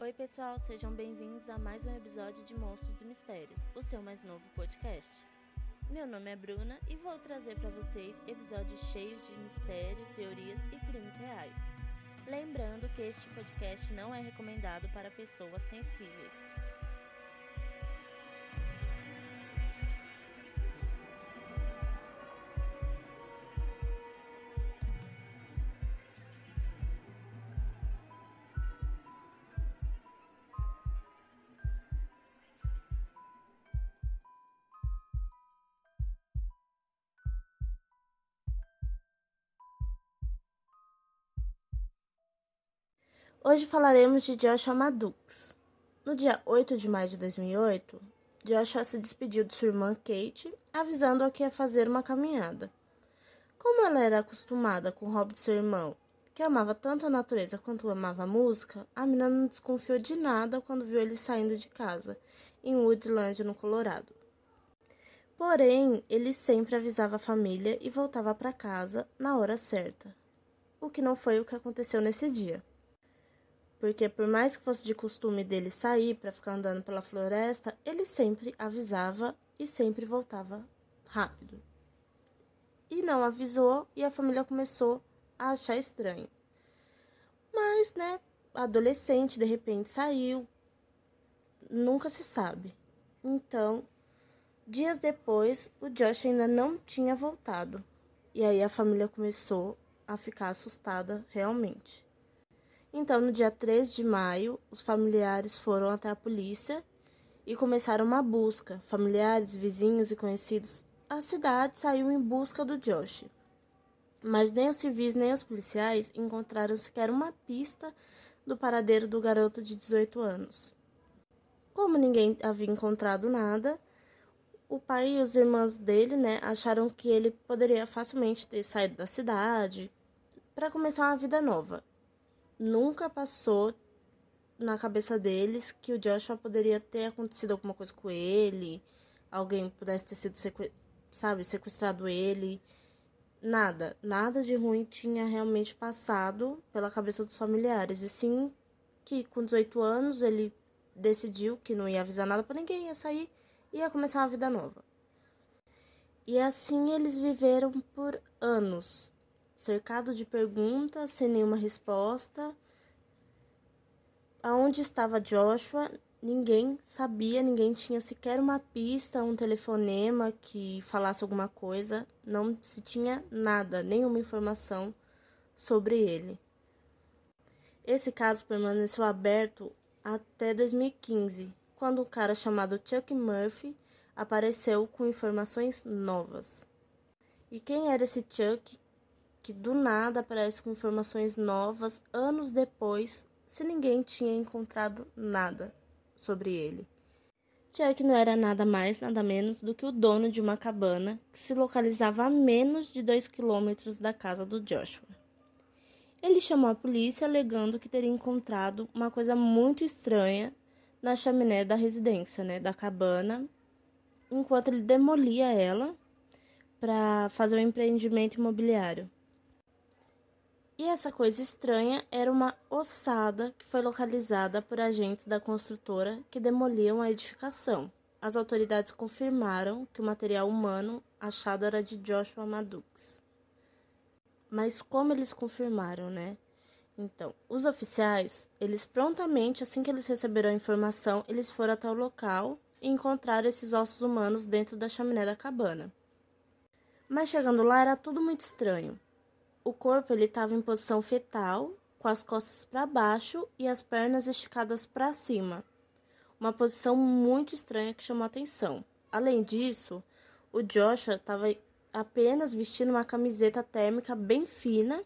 Oi, pessoal, sejam bem-vindos a mais um episódio de Monstros e Mistérios, o seu mais novo podcast. Meu nome é Bruna e vou trazer para vocês episódios cheios de mistério, teorias e crimes reais. Lembrando que este podcast não é recomendado para pessoas sensíveis. Hoje falaremos de Joshua Madux. No dia 8 de maio de 2008, Joshua se despediu de sua irmã Kate, avisando-a que ia fazer uma caminhada. Como ela era acostumada com o hobby de seu irmão, que amava tanto a natureza quanto amava a música, a menina não desconfiou de nada quando viu ele saindo de casa, em Woodland, no Colorado. Porém, ele sempre avisava a família e voltava para casa na hora certa, o que não foi o que aconteceu nesse dia porque por mais que fosse de costume dele sair para ficar andando pela floresta, ele sempre avisava e sempre voltava rápido. E não avisou e a família começou a achar estranho. Mas, né, adolescente de repente saiu, nunca se sabe. Então, dias depois, o Josh ainda não tinha voltado. E aí a família começou a ficar assustada realmente. Então, no dia 3 de maio, os familiares foram até a polícia e começaram uma busca. Familiares, vizinhos e conhecidos, a cidade saiu em busca do Josh. Mas nem os civis nem os policiais encontraram sequer uma pista do paradeiro do garoto de 18 anos. Como ninguém havia encontrado nada, o pai e os irmãos dele, né, acharam que ele poderia facilmente ter saído da cidade para começar uma vida nova nunca passou na cabeça deles que o Joshua poderia ter acontecido alguma coisa com ele, alguém pudesse ter sido, sequ... sabe, sequestrado ele. Nada, nada de ruim tinha realmente passado pela cabeça dos familiares. E sim que com 18 anos ele decidiu que não ia avisar nada para ninguém, ia sair e ia começar uma vida nova. E assim eles viveram por anos, cercado de perguntas sem nenhuma resposta. Aonde estava Joshua? Ninguém sabia, ninguém tinha sequer uma pista, um telefonema que falasse alguma coisa. Não se tinha nada, nenhuma informação sobre ele. Esse caso permaneceu aberto até 2015, quando um cara chamado Chuck Murphy apareceu com informações novas. E quem era esse Chuck? Que do nada aparece com informações novas anos depois, se ninguém tinha encontrado nada sobre ele. Jack não era nada mais, nada menos do que o dono de uma cabana que se localizava a menos de dois quilômetros da casa do Joshua. Ele chamou a polícia alegando que teria encontrado uma coisa muito estranha na chaminé da residência, né, da cabana, enquanto ele demolia ela para fazer um empreendimento imobiliário. E essa coisa estranha era uma ossada que foi localizada por agentes da construtora que demoliam a edificação. As autoridades confirmaram que o material humano achado era de Joshua Madux. Mas como eles confirmaram, né? Então, os oficiais, eles prontamente, assim que eles receberam a informação, eles foram até o local e encontraram esses ossos humanos dentro da chaminé da cabana. Mas chegando lá era tudo muito estranho. O corpo ele estava em posição fetal, com as costas para baixo e as pernas esticadas para cima. Uma posição muito estranha que chamou atenção. Além disso, o Joshua estava apenas vestindo uma camiseta térmica bem fina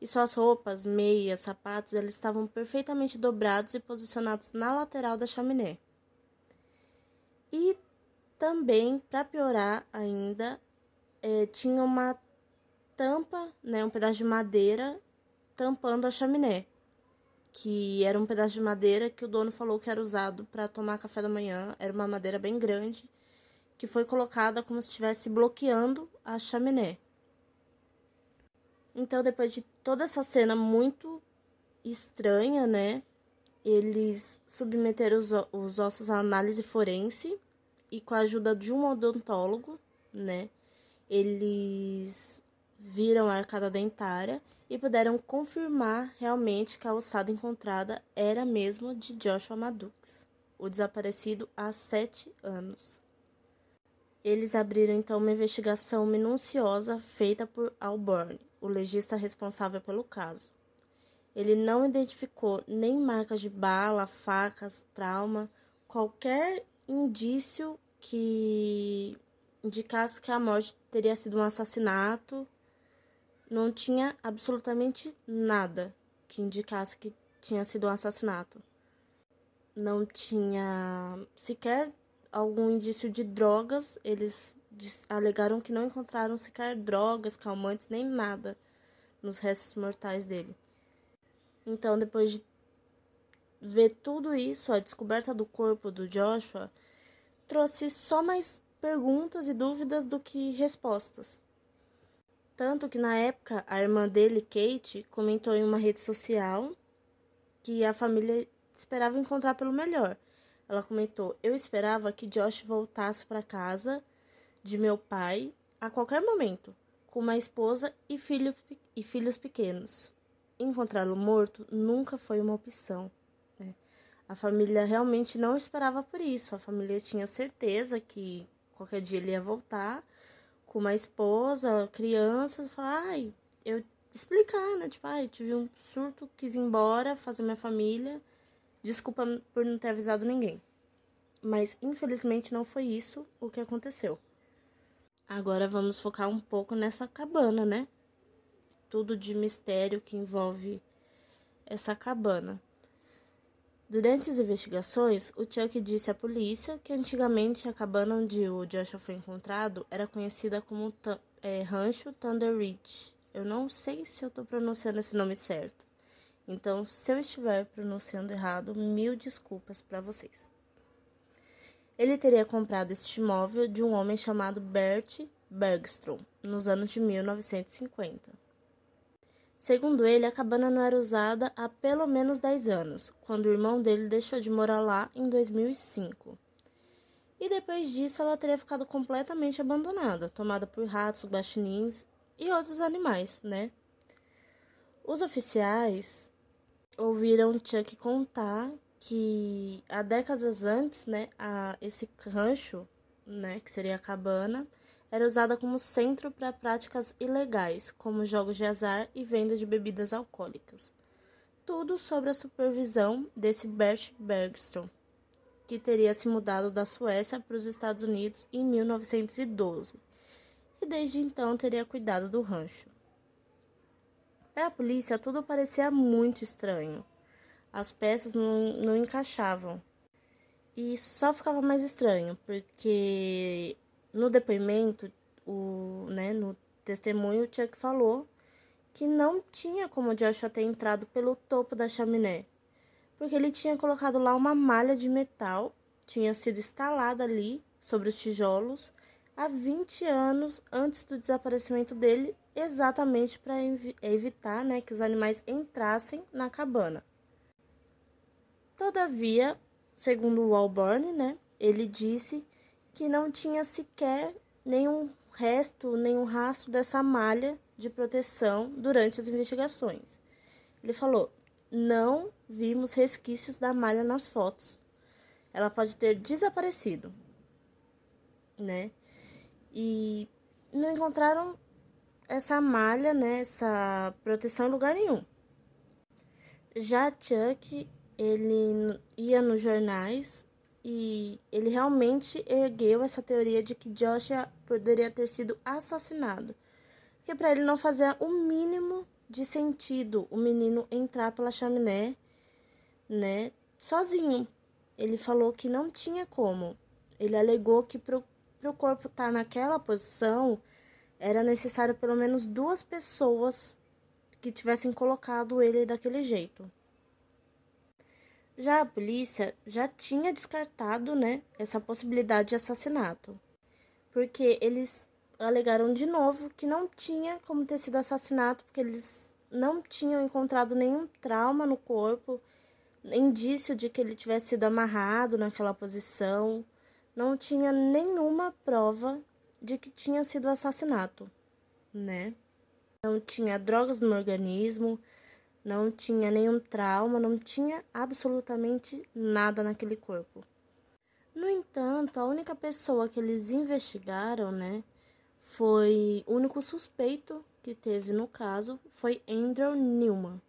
e suas roupas, meias, sapatos, eles estavam perfeitamente dobrados e posicionados na lateral da chaminé. E também, para piorar ainda, é, tinha uma tampa, né, um pedaço de madeira tampando a chaminé, que era um pedaço de madeira que o dono falou que era usado para tomar café da manhã, era uma madeira bem grande, que foi colocada como se estivesse bloqueando a chaminé. Então, depois de toda essa cena muito estranha, né, eles submeteram os, os ossos à análise forense e com a ajuda de um odontólogo, né? Eles viram a arcada dentária e puderam confirmar realmente que a ossada encontrada era mesmo de Joshua Madux, o desaparecido há sete anos. Eles abriram então uma investigação minuciosa feita por Alborn, o legista responsável pelo caso. Ele não identificou nem marcas de bala, facas, trauma, qualquer indício que indicasse que a morte teria sido um assassinato. Não tinha absolutamente nada que indicasse que tinha sido um assassinato. Não tinha sequer algum indício de drogas. Eles alegaram que não encontraram sequer drogas, calmantes, nem nada nos restos mortais dele. Então, depois de ver tudo isso, a descoberta do corpo do Joshua trouxe só mais perguntas e dúvidas do que respostas. Tanto que na época a irmã dele, Kate, comentou em uma rede social que a família esperava encontrar pelo melhor. Ela comentou: "Eu esperava que Josh voltasse para casa de meu pai a qualquer momento, com uma esposa e, filho, e filhos pequenos encontrá-lo morto nunca foi uma opção. Né? A família realmente não esperava por isso. A família tinha certeza que qualquer dia ele ia voltar com uma esposa, crianças, falar, ai, eu explicar, né? Tipo, ai, tive um surto, quis ir embora, fazer minha família. Desculpa por não ter avisado ninguém. Mas infelizmente não foi isso o que aconteceu. Agora vamos focar um pouco nessa cabana, né? tudo de mistério que envolve essa cabana. Durante as investigações, o Chuck disse à polícia que antigamente a cabana onde o Joshua foi encontrado era conhecida como é, Rancho Thunder Ridge. Eu não sei se eu estou pronunciando esse nome certo. Então, se eu estiver pronunciando errado, mil desculpas para vocês. Ele teria comprado este imóvel de um homem chamado Bert Bergstrom nos anos de 1950. Segundo ele, a cabana não era usada há pelo menos 10 anos, quando o irmão dele deixou de morar lá em 2005. E depois disso, ela teria ficado completamente abandonada, tomada por ratos, guaxinins e outros animais, né? Os oficiais ouviram Chuck contar que há décadas antes, né, a, esse rancho, né, que seria a cabana, era usada como centro para práticas ilegais, como jogos de azar e venda de bebidas alcoólicas. Tudo sob a supervisão desse Bert Bergstrom, que teria se mudado da Suécia para os Estados Unidos em 1912 e desde então teria cuidado do rancho. Para a polícia, tudo parecia muito estranho. As peças não, não encaixavam. E só ficava mais estranho, porque no depoimento, o, né, no testemunho, o Chuck falou que não tinha como Joshua ter entrado pelo topo da chaminé, porque ele tinha colocado lá uma malha de metal, tinha sido instalada ali sobre os tijolos há 20 anos antes do desaparecimento dele, exatamente para evitar né, que os animais entrassem na cabana. Todavia, segundo o Walborn, né, ele disse que não tinha sequer nenhum resto, nenhum rastro dessa malha de proteção durante as investigações. Ele falou: não vimos resquícios da malha nas fotos. Ela pode ter desaparecido, né? E não encontraram essa malha, né, essa proteção em lugar nenhum. Já Chuck, ele ia nos jornais e ele realmente ergueu essa teoria de que Joshua poderia ter sido assassinado. Porque para ele não fazia o mínimo de sentido o menino entrar pela chaminé, né, sozinho. Ele falou que não tinha como. Ele alegou que para o corpo estar tá naquela posição era necessário pelo menos duas pessoas que tivessem colocado ele daquele jeito. Já a polícia já tinha descartado, né, essa possibilidade de assassinato, porque eles alegaram de novo que não tinha como ter sido assassinato, porque eles não tinham encontrado nenhum trauma no corpo, indício de que ele tivesse sido amarrado naquela posição, não tinha nenhuma prova de que tinha sido assassinato, né? Não tinha drogas no organismo, não tinha nenhum trauma, não tinha absolutamente nada naquele corpo. No entanto, a única pessoa que eles investigaram, né, foi o único suspeito que teve no caso foi Andrew Newman,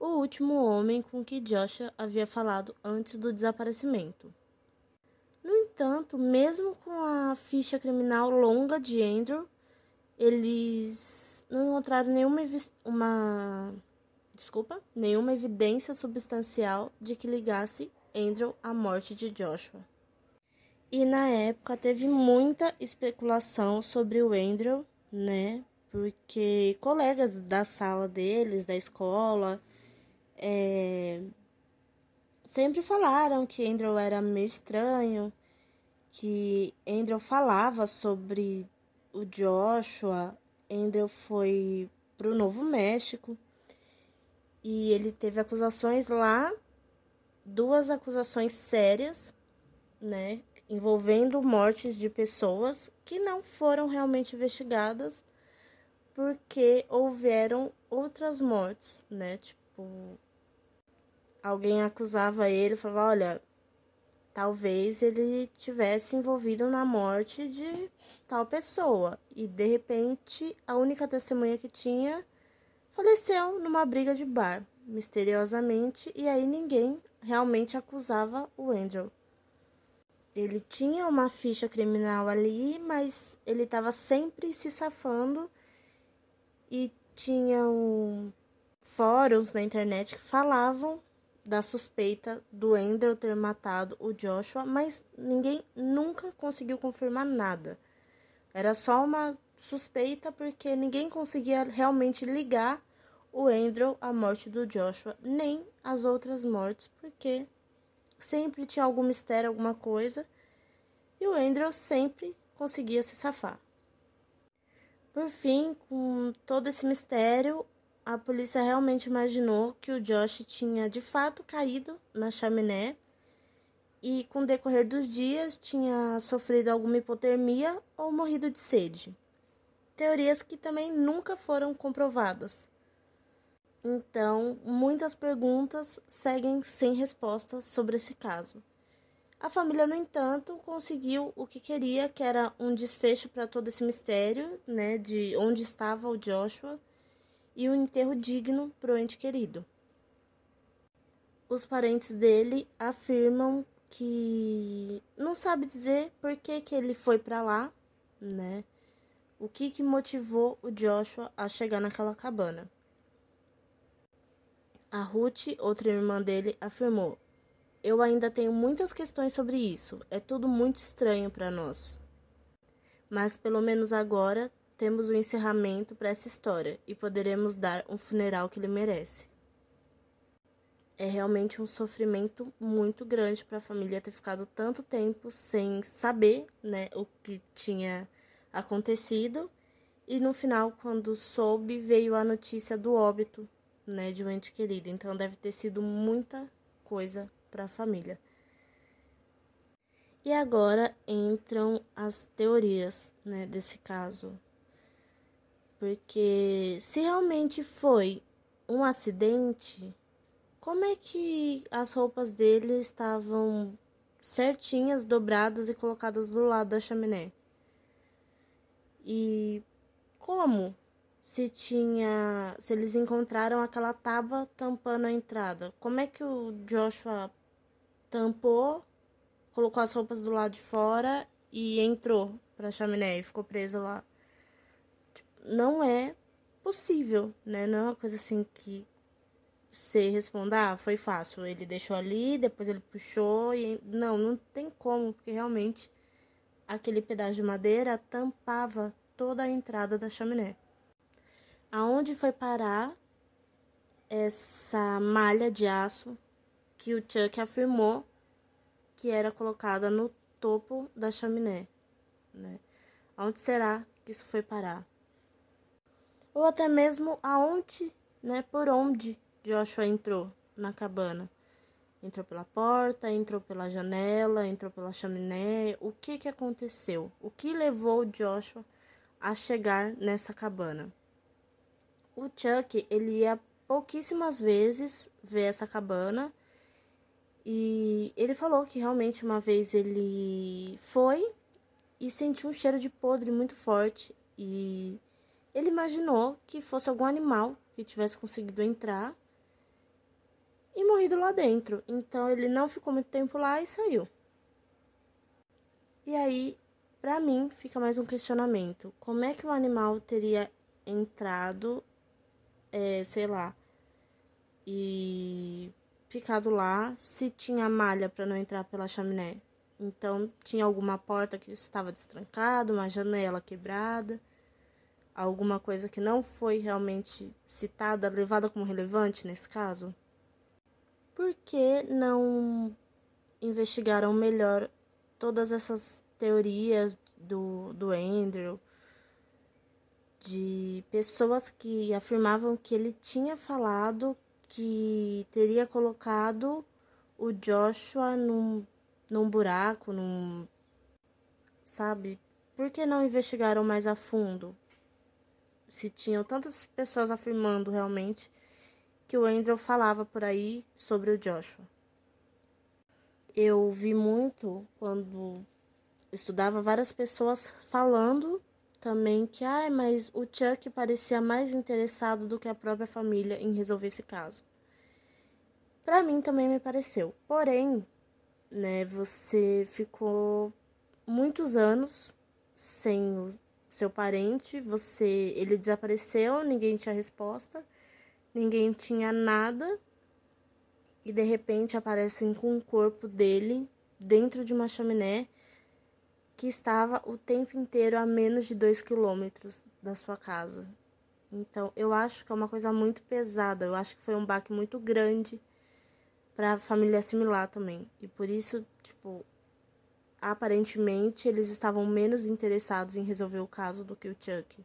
o último homem com que Joshua havia falado antes do desaparecimento. No entanto, mesmo com a ficha criminal longa de Andrew, eles não encontraram nenhuma uma desculpa, nenhuma evidência substancial de que ligasse Andrew à morte de Joshua. E na época teve muita especulação sobre o Andrew, né? Porque colegas da sala deles, da escola, é, sempre falaram que Andrew era meio estranho, que Andrew falava sobre o Joshua. Andrew foi pro Novo México e ele teve acusações lá, duas acusações sérias, né, envolvendo mortes de pessoas que não foram realmente investigadas porque houveram outras mortes, né? Tipo, alguém acusava ele, falava, olha, talvez ele tivesse envolvido na morte de tal pessoa e de repente a única testemunha que tinha faleceu numa briga de bar, misteriosamente, e aí ninguém realmente acusava o Andrew. Ele tinha uma ficha criminal ali, mas ele estava sempre se safando e tinham fóruns na internet que falavam da suspeita do Andrew ter matado o Joshua, mas ninguém nunca conseguiu confirmar nada. Era só uma suspeita porque ninguém conseguia realmente ligar o Andrew à morte do Joshua, nem as outras mortes, porque sempre tinha algum mistério, alguma coisa, e o Andrew sempre conseguia se safar. Por fim, com todo esse mistério, a polícia realmente imaginou que o Josh tinha de fato caído na chaminé e, com o decorrer dos dias, tinha sofrido alguma hipotermia ou morrido de sede. Teorias que também nunca foram comprovadas. Então, muitas perguntas seguem sem resposta sobre esse caso. A família, no entanto, conseguiu o que queria, que era um desfecho para todo esse mistério, né, de onde estava o Joshua e um enterro digno para o ente querido. Os parentes dele afirmam que não sabe dizer por que, que ele foi para lá, né? O que, que motivou o Joshua a chegar naquela cabana. A Ruth, outra irmã dele, afirmou: Eu ainda tenho muitas questões sobre isso. É tudo muito estranho para nós. Mas pelo menos agora temos o um encerramento para essa história e poderemos dar um funeral que ele merece. É realmente um sofrimento muito grande para a família ter ficado tanto tempo sem saber, né, o que tinha acontecido. E no final, quando soube, veio a notícia do óbito, né, de um ente querido. Então deve ter sido muita coisa para a família. E agora entram as teorias, né, desse caso. Porque se realmente foi um acidente, como é que as roupas dele estavam certinhas, dobradas e colocadas do lado da chaminé? E como? Se tinha, se eles encontraram aquela tábua tampando a entrada, como é que o Joshua tampou, colocou as roupas do lado de fora e entrou para chaminé e ficou preso lá? não é possível, né? Não é uma coisa assim que você responda, ah, foi fácil. Ele deixou ali, depois ele puxou e não, não tem como, porque realmente aquele pedaço de madeira tampava toda a entrada da chaminé. Aonde foi parar essa malha de aço que o Chuck afirmou que era colocada no topo da chaminé, né? Aonde será que isso foi parar? ou até mesmo aonde, né, por onde Joshua entrou na cabana. Entrou pela porta, entrou pela janela, entrou pela chaminé. O que que aconteceu? O que levou o Joshua a chegar nessa cabana? O Chuck, ele ia pouquíssimas vezes ver essa cabana. E ele falou que realmente uma vez ele foi e sentiu um cheiro de podre muito forte. E ele imaginou que fosse algum animal que tivesse conseguido entrar e morrido lá dentro. Então ele não ficou muito tempo lá e saiu. E aí, para mim, fica mais um questionamento: como é que o animal teria entrado, é, sei lá, e ficado lá se tinha malha para não entrar pela chaminé? Então, tinha alguma porta que estava destrancada, uma janela quebrada, alguma coisa que não foi realmente citada, levada como relevante nesse caso? Por que não investigaram melhor todas essas teorias do, do Andrew, de pessoas que afirmavam que ele tinha falado que teria colocado o Joshua num num buraco, num. Sabe? Por que não investigaram mais a fundo? Se tinham tantas pessoas afirmando realmente que o Andrew falava por aí sobre o Joshua. Eu vi muito quando estudava várias pessoas falando também que, ai, ah, mas o Chuck parecia mais interessado do que a própria família em resolver esse caso. Para mim também me pareceu. Porém, né? Você ficou muitos anos sem o seu parente, você, ele desapareceu, ninguém tinha resposta, ninguém tinha nada. E de repente aparecem com o corpo dele dentro de uma chaminé que estava o tempo inteiro a menos de dois quilômetros da sua casa. Então, eu acho que é uma coisa muito pesada. Eu acho que foi um baque muito grande para a família assimilar também. E por isso, tipo, aparentemente eles estavam menos interessados em resolver o caso do que o Chuck.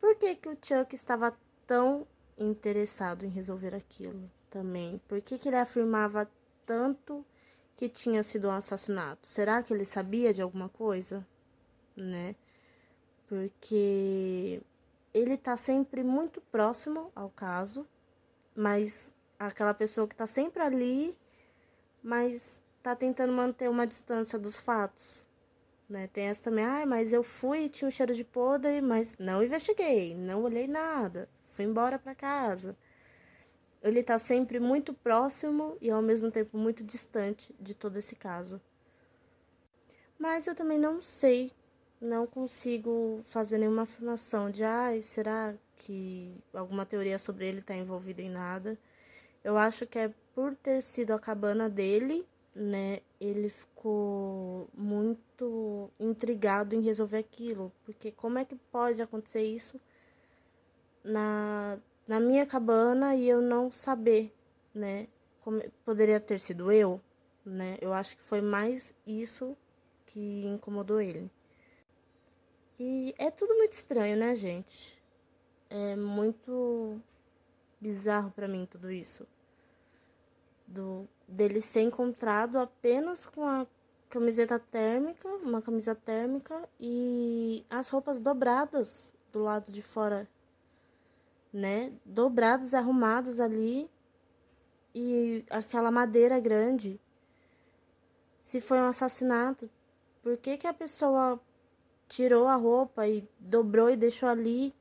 Por que, que o Chuck estava tão interessado em resolver aquilo também? Por que, que ele afirmava tanto que tinha sido um assassinato? Será que ele sabia de alguma coisa? Né? Porque ele tá sempre muito próximo ao caso, mas aquela pessoa que está sempre ali, mas está tentando manter uma distância dos fatos. Né? Tem essa também, ah, mas eu fui tinha um cheiro de podre, mas não investiguei, não olhei nada, fui embora para casa. Ele está sempre muito próximo e ao mesmo tempo muito distante de todo esse caso. Mas eu também não sei, não consigo fazer nenhuma afirmação de, ah, será que alguma teoria sobre ele está envolvida em nada. Eu acho que é por ter sido a cabana dele, né? Ele ficou muito intrigado em resolver aquilo. Porque como é que pode acontecer isso na, na minha cabana e eu não saber, né? Como, poderia ter sido eu, né? Eu acho que foi mais isso que incomodou ele. E é tudo muito estranho, né, gente? É muito bizarro para mim tudo isso. Do dele ser encontrado apenas com a camiseta térmica, uma camisa térmica e as roupas dobradas do lado de fora, né? Dobradas, arrumadas ali e aquela madeira grande. Se foi um assassinato, por que que a pessoa tirou a roupa e dobrou e deixou ali?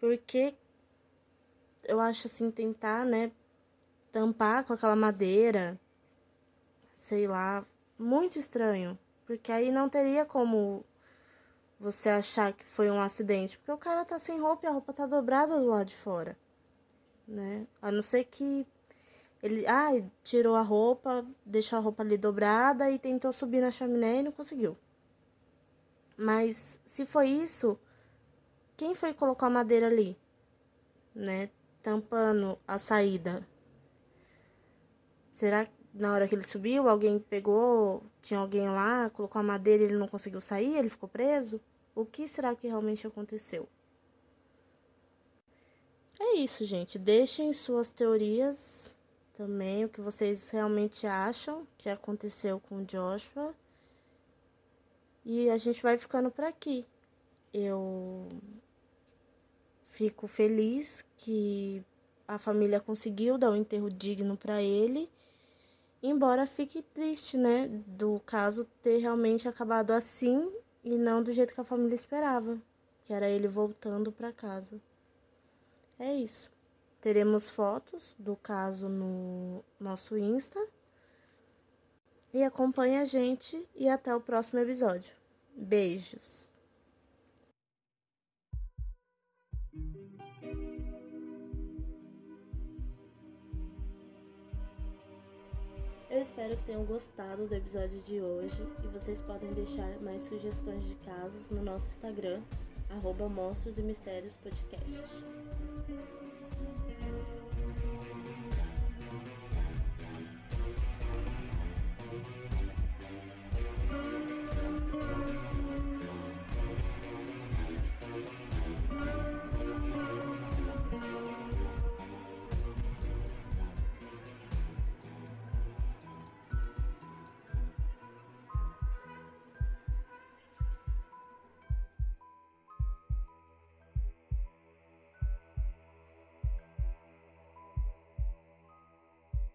Porque eu acho assim, tentar, né, tampar com aquela madeira, sei lá, muito estranho, porque aí não teria como você achar que foi um acidente, porque o cara tá sem roupa e a roupa tá dobrada do lado de fora, né? A não ser que ele, ah, tirou a roupa, deixou a roupa ali dobrada e tentou subir na chaminé e não conseguiu. Mas se foi isso, quem foi colocar a madeira ali, né? tampando a saída. Será que na hora que ele subiu, alguém pegou, tinha alguém lá, colocou a madeira e ele não conseguiu sair, ele ficou preso? O que será que realmente aconteceu? É isso, gente. Deixem suas teorias também o que vocês realmente acham que aconteceu com Joshua. E a gente vai ficando por aqui. Eu fico feliz que a família conseguiu dar um enterro digno para ele. Embora fique triste, né, do caso ter realmente acabado assim e não do jeito que a família esperava, que era ele voltando para casa. É isso. Teremos fotos do caso no nosso Insta. E acompanhe a gente e até o próximo episódio. Beijos. Eu espero que tenham gostado do episódio de hoje e vocês podem deixar mais sugestões de casos no nosso Instagram, arroba Monstros e Mistérios Podcast.